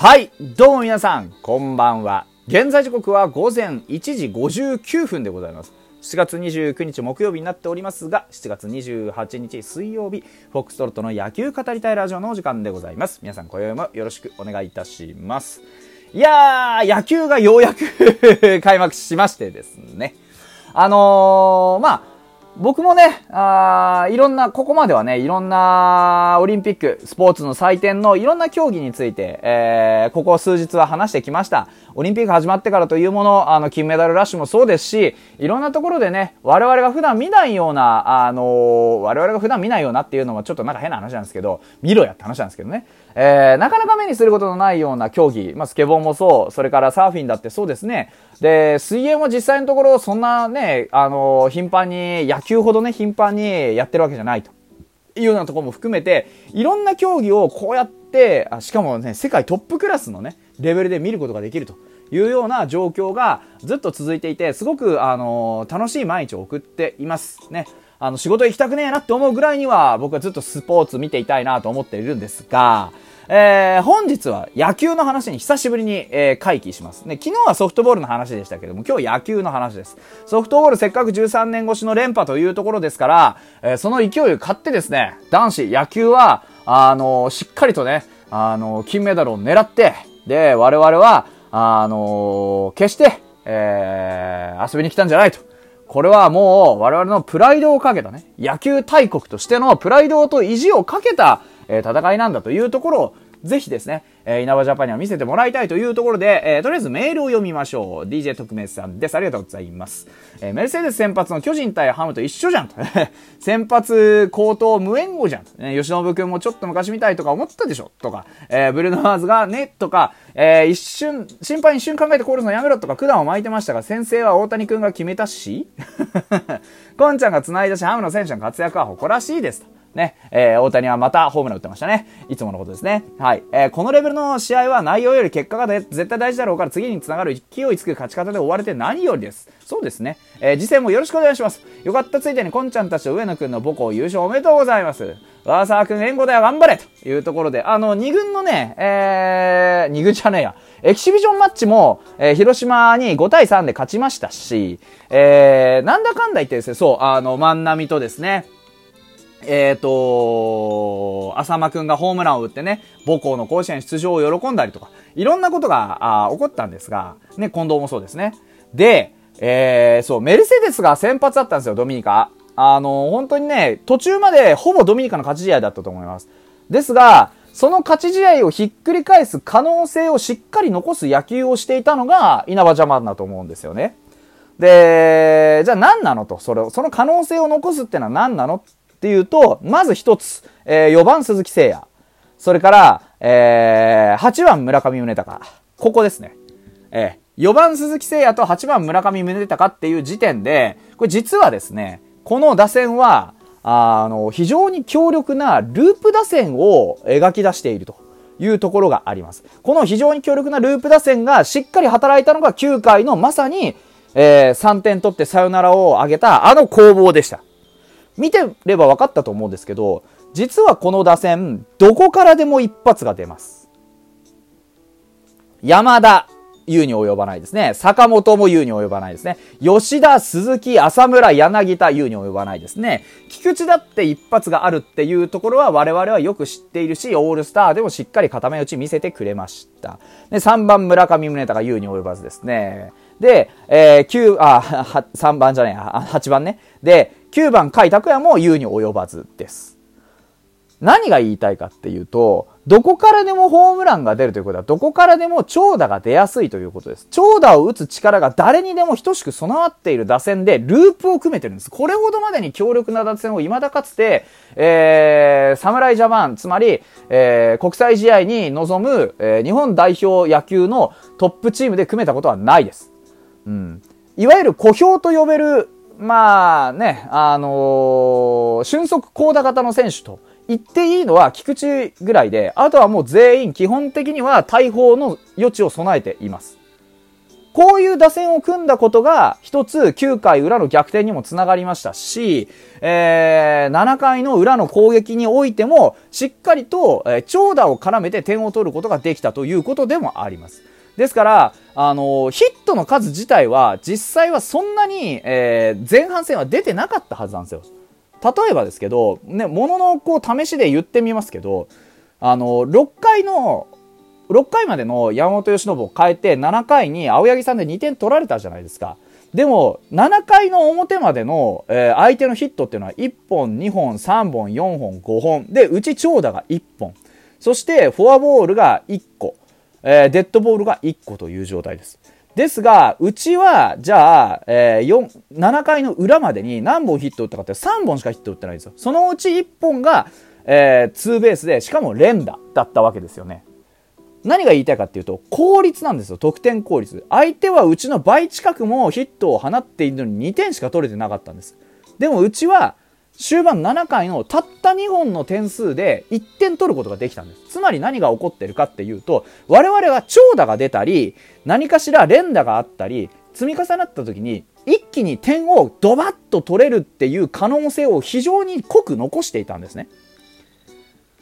はい、どうも皆さん、こんばんは。現在時刻は午前1時59分でございます。7月29日木曜日になっておりますが、7月28日水曜日、フォックストロットの野球語りたいラジオのお時間でございます。皆さん、今宵もよろしくお願いいたします。いやー、野球がようやく 開幕しましてですね。あのー、まあ、僕もね、あーいろんな、ここまではね、いろんなオリンピック、スポーツの祭典のいろんな競技について、えー、ここ数日は話してきました。オリンピック始まってからというもの、あの、金メダルラッシュもそうですし、いろんなところでね、我々が普段見ないような、あのー我々が普段見ないようなっていうのはちょっとなんか変な話なんですけど、見ろやって話なんですけどね。えー、なかなか目にすることのないような競技、まあ、スケボーもそう、それからサーフィンだってそうですね。で、水泳も実際のところ、そんなね、あの頻繁に、野球ほどね、頻繁にやってるわけじゃないと。いうようなところも含めて、いろんな競技をこうやって、あしかもね、世界トップクラスのね、レベルで見ることができるというような状況がずっと続いていて、すごく、あの楽しい毎日を送っています。ね。あの、仕事行きたくねえなって思うぐらいには、僕はずっとスポーツ見ていたいなと思っているんですが、えー、本日は野球の話に久しぶりに、えー、回帰します。ね、昨日はソフトボールの話でしたけども、今日野球の話です。ソフトボールせっかく13年越しの連覇というところですから、えーその勢いを買ってですね、男子野球は、あのしっかりとね、あの金メダルを狙って、で、我々は、あの決して、えー遊びに来たんじゃないと。これはもう我々のプライドをかけたね、野球大国としてのプライドと意地をかけた、え戦いなんだというところを、ぜひですね、えー稲葉ジャパンには見せてもらいたいというところで、えーとりあえずメールを読みましょう。DJ 特命さんです。ありがとうございます。えーメルセデス先発の巨人対ハムと一緒じゃん。先発高等無援護じゃん。ね、吉信くんもちょっと昔みたいとか思ったでしょとか、えーブルーノワーズがね、とか、えー一瞬、心配一瞬考えてコールすのやめろとか、管を巻いてましたが、先生は大谷くんが決めたし、コンちゃんが繋いだし、ハムの選手の活躍は誇らしいですと。ね、えー大谷はまたホームラン打ってましたね。いつものことですね。はい。えーこのレベルの試合は内容より結果が絶対大事だろうから次につながる勢いつく勝ち方で終われて何よりです。そうですね。えー次戦もよろしくお願いします。よかったついでにコンちゃんたちと上野くんの母校優勝おめでとうございます。和沢くん援護だよ頑張れというところで、あの、2軍のね、えー、2軍じゃねえや。エキシビジョンマッチも、えー広島に5対3で勝ちましたし、えー、なんだかんだ言ってですね、そう、あの、万波とですね、えっ、と、浅間くんがホームランを打ってね、母校の甲子園出場を喜んだりとか、いろんなことがあ起こったんですが、ね、近藤もそうですね。で、えー、そう、メルセデスが先発だったんですよ、ドミニカ。あの、本当にね、途中までほぼドミニカの勝ち試合だったと思います。ですが、その勝ち試合をひっくり返す可能性をしっかり残す野球をしていたのが稲葉ジャパンだと思うんですよね。で、じゃあ何なのと、それ、その可能性を残すってのは何なのっっていうと、まず一つ、えー4番鈴木誠也。それから、えー8番村上宗隆。ここですね。えー4番鈴木誠也と8番村上宗隆っていう時点で、これ実はですね、この打線は、あの、非常に強力なループ打線を描き出しているというところがあります。この非常に強力なループ打線がしっかり働いたのが9回のまさに、えー3点取ってサヨナラを上げたあの攻防でした。見てれば分かったと思うんですけど、実はこの打線、どこからでも一発が出ます。山田、言うに及ばないですね。坂本も言うに及ばないですね。吉田、鈴木、浅村、柳田、言うに及ばないですね。菊池だって一発があるっていうところは我々はよく知っているし、オールスターでもしっかり固め打ち見せてくれました。で、3番村上宗隆、言うに及ばずですね。で、えー、9、あ、は3番じゃねえ、8番ね。で、9番甲斐拓也も言うに及ばずです。何が言いたいかっていうと、どこからでもホームランが出るということは、どこからでも長打が出やすいということです。長打を打つ力が誰にでも等しく備わっている打線で、ループを組めてるんです。これほどまでに強力な打線を未だかつて、えー、侍ジャパン、つまり、えー、国際試合に臨む、えー日本代表野球のトップチームで組めたことはないです。うん。いわゆる小兵と呼べる、まあね、あのー俊足高打型の選手と言っていいのは菊池ぐらいで、あとはもう全員基本的には大砲の余地を備えています。こういう打線を組んだことが、一つ9回裏の逆転にもつながりましたし、えー、7回の裏の攻撃においても、しっかりと、えー、長打を絡めて点を取ることができたということでもあります。ですから、あのヒットの数自体は、実際はそんなに、えー、前半戦は出てなかったはずなんですよ。例えばですけど、ね、もののこう試しで言ってみますけど、あの、6回の6回までの山本由伸を変えて、7回に青柳さんで2点取られたじゃないですか。でも、7回の表までの、えー、相手のヒットっていうのは1本、2本、3本、4本、5本。で、うち長打が1本。そして、フォアボールが1個。えー、デッドボールが1個という状態です。ですが、うちは、じゃあ、えー、4、7回の裏までに何本ヒット打ったかって3本しかヒット打ってないんですよ。そのうち1本が、えー、ツーベースで、しかも連打だったわけですよね。何が言いたいかっていうと、効率なんですよ。得点効率。相手はうちの倍近くもヒットを放っているのに2点しか取れてなかったんです。でもうちは、終盤7回のたった2本の点数で1点取ることができたんです。つまり何が起こってるかっていうと、我々は長打が出たり、何かしら連打があったり、積み重なった時に、一気に点をドバッと取れるっていう可能性を非常に濃く残していたんですね。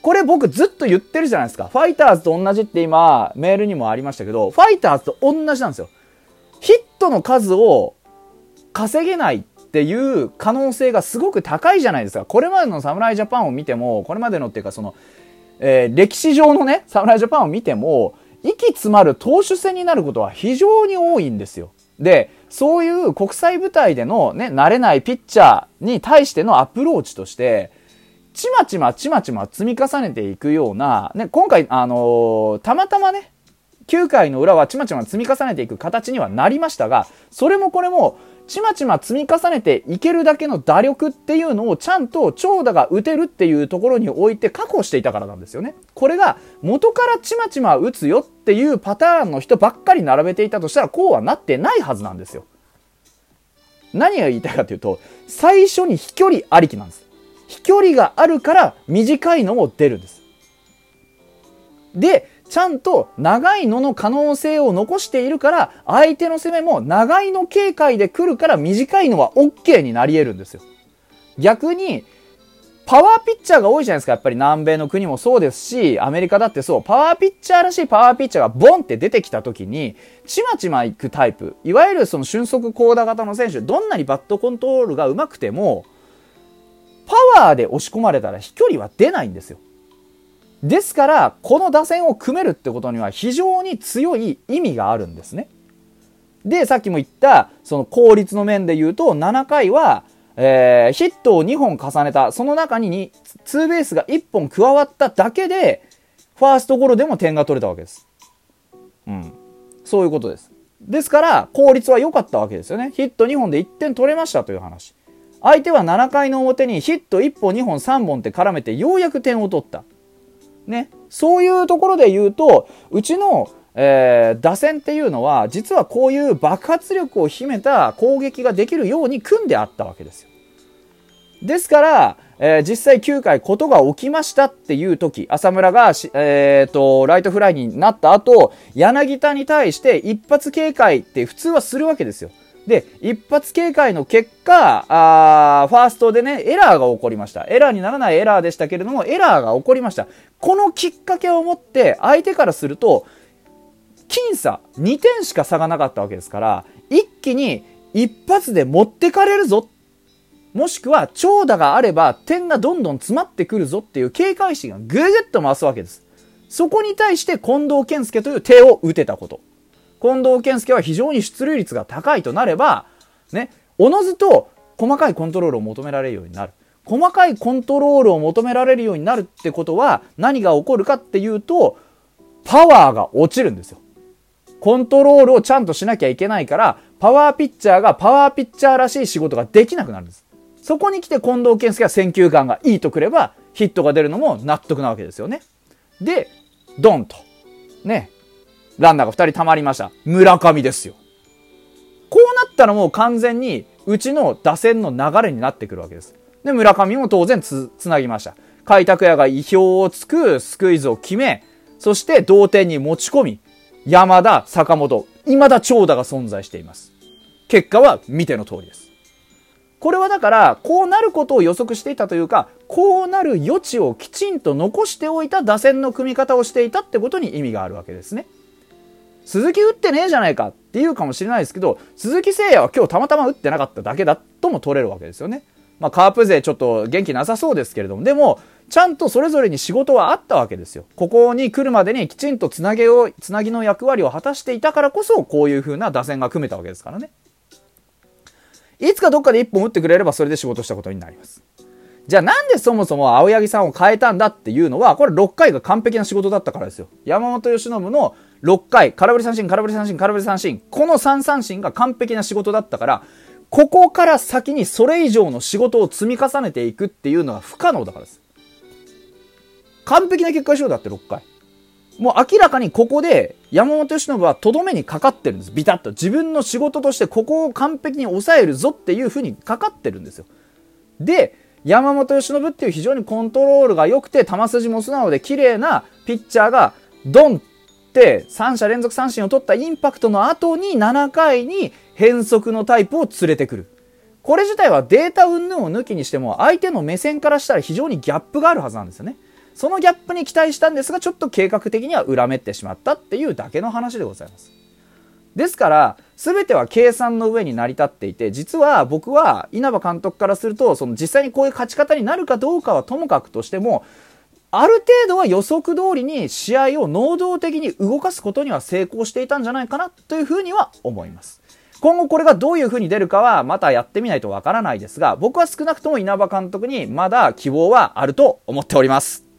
これ僕ずっと言ってるじゃないですか。ファイターズと同じって今、メールにもありましたけど、ファイターズと同じなんですよ。ヒットの数を稼げないっていう可能性がすごく高いじゃないですか。これまでの侍ジャパンを見ても、これまでのっていうかその、えー、歴史上のね、侍ジャパンを見ても、息詰まる投手戦になることは非常に多いんですよ。で、そういう国際舞台でのね、慣れないピッチャーに対してのアプローチとして、ちまちまちまちま積み重ねていくような、ね、今回、あのー、たまたまね、9回の裏はちまちま積み重ねていく形にはなりましたが、それもこれも、ちまちま積み重ねていけるだけの打力っていうのをちゃんと長打が打てるっていうところに置いて確保していたからなんですよね。これが元からちまちま打つよっていうパターンの人ばっかり並べていたとしたらこうはなってないはずなんですよ。何が言いたいかというと、最初に飛距離ありきなんです。飛距離があるから短いのも出るんです。で、ちゃんと長いのの可能性を残しているから、相手の攻めも長いの警戒で来るから短いのは OK になり得るんですよ。逆に、パワーピッチャーが多いじゃないですか。やっぱり南米の国もそうですし、アメリカだってそう、パワーピッチャーらしいパワーピッチャーがボンって出てきた時に、ちまちま行くタイプ、いわゆるその俊足高打型の選手、どんなにバットコントロールが上手くても、パワーで押し込まれたら飛距離は出ないんですよ。ですから、この打線を組めるってことには非常に強い意味があるんですね。で、さっきも言った、その効率の面で言うと、7回は、えー、ヒットを2本重ねた、その中にツーベースが1本加わっただけで、ファーストゴロでも点が取れたわけです。うん。そういうことです。ですから、効率は良かったわけですよね。ヒット2本で1点取れましたという話。相手は7回の表にヒット1本、2本、3本って絡めてようやく点を取った。ね。そういうところで言うと、うちの、えー、打線っていうのは、実はこういう爆発力を秘めた攻撃ができるように組んであったわけですよ。ですから、えー、実際9回ことが起きましたっていう時、浅村がえ、ー、と、ライトフライになった後、柳田に対して一発警戒って普通はするわけですよ。で、一発警戒の結果、あファーストでね、エラーが起こりました。エラーにならないエラーでしたけれども、エラーが起こりました。このきっかけをもって、相手からすると、僅差、2点しか差がなかったわけですから、一気に一発で持ってかれるぞ。もしくは、長打があれば、点がどんどん詰まってくるぞっていう警戒心がぐぐっと増すわけです。そこに対して近藤健介という手を打てたこと。近藤健介は非常に出塁率が高いとなれば、ね、おのずと細かいコントロールを求められるようになる。細かいコントロールを求められるようになるってことは何が起こるかっていうと、パワーが落ちるんですよ。コントロールをちゃんとしなきゃいけないから、パワーピッチャーがパワーピッチャーらしい仕事ができなくなるんです。そこに来て近藤健介は選球眼がいいとくれば、ヒットが出るのも納得なわけですよね。で、ドンと。ね。ランナーが2人溜まりました。村上ですよ。こうなったらもう完全にうちの打線の流れになってくるわけです。で、村上も当然つ、つなぎました。開拓也が意表をつくスクイズを決め、そして同点に持ち込み、山田、坂本、未だ長打が存在しています。結果は見ての通りです。これはだから、こうなることを予測していたというか、こうなる余地をきちんと残しておいた打線の組み方をしていたってことに意味があるわけですね。鈴木打ってねえじゃないかっていうかもしれないですけど、鈴木誠也は今日たまたま打ってなかっただけだとも取れるわけですよね。まあ、カープ勢ちょっと元気なさそうですけれども、でも、ちゃんとそれぞれに仕事はあったわけですよ。ここに来るまでにきちんとつなげを、つなぎの役割を果たしていたからこそ、こういう風な打線が組めたわけですからね。いつかどっかで1本打ってくれればそれで仕事したことになります。じゃあなんでそもそも青柳さんを変えたんだっていうのは、これ6回が完璧な仕事だったからですよ。山本由伸の6回、空振り三振、空振り三振、空振り三振、この3三振が完璧な仕事だったから、ここから先にそれ以上の仕事を積み重ねていくっていうのは不可能だからです。完璧な結果しようだって6回。もう明らかにここで山本由伸はとどめにかかってるんです。ビタッと。自分の仕事としてここを完璧に抑えるぞっていうふうにかかってるんですよ。で、山本由伸っていう非常にコントロールが良くて、球筋も素直で綺麗なピッチャーがドンって3者連続三振を取ったインパクトの後に7回に変則のタイプを連れてくる。これ自体はデータ云々を抜きにしても相手の目線からしたら非常にギャップがあるはずなんですよね。そのギャップに期待したんですが、ちょっと計画的には裏目ってしまったっていうだけの話でございます。ですから、全ては計算の上に成り立っていて、実は僕は稲葉監督からすると、その実際にこういう勝ち方になるかどうかはともかくとしても、ある程度は予測通りに試合を能動的に動かすことには成功していたんじゃないかなというふうには思います。今後これがどういう風に出るかはまたやってみないとわからないですが、僕は少なくとも稲葉監督にまだ希望はあると思っております。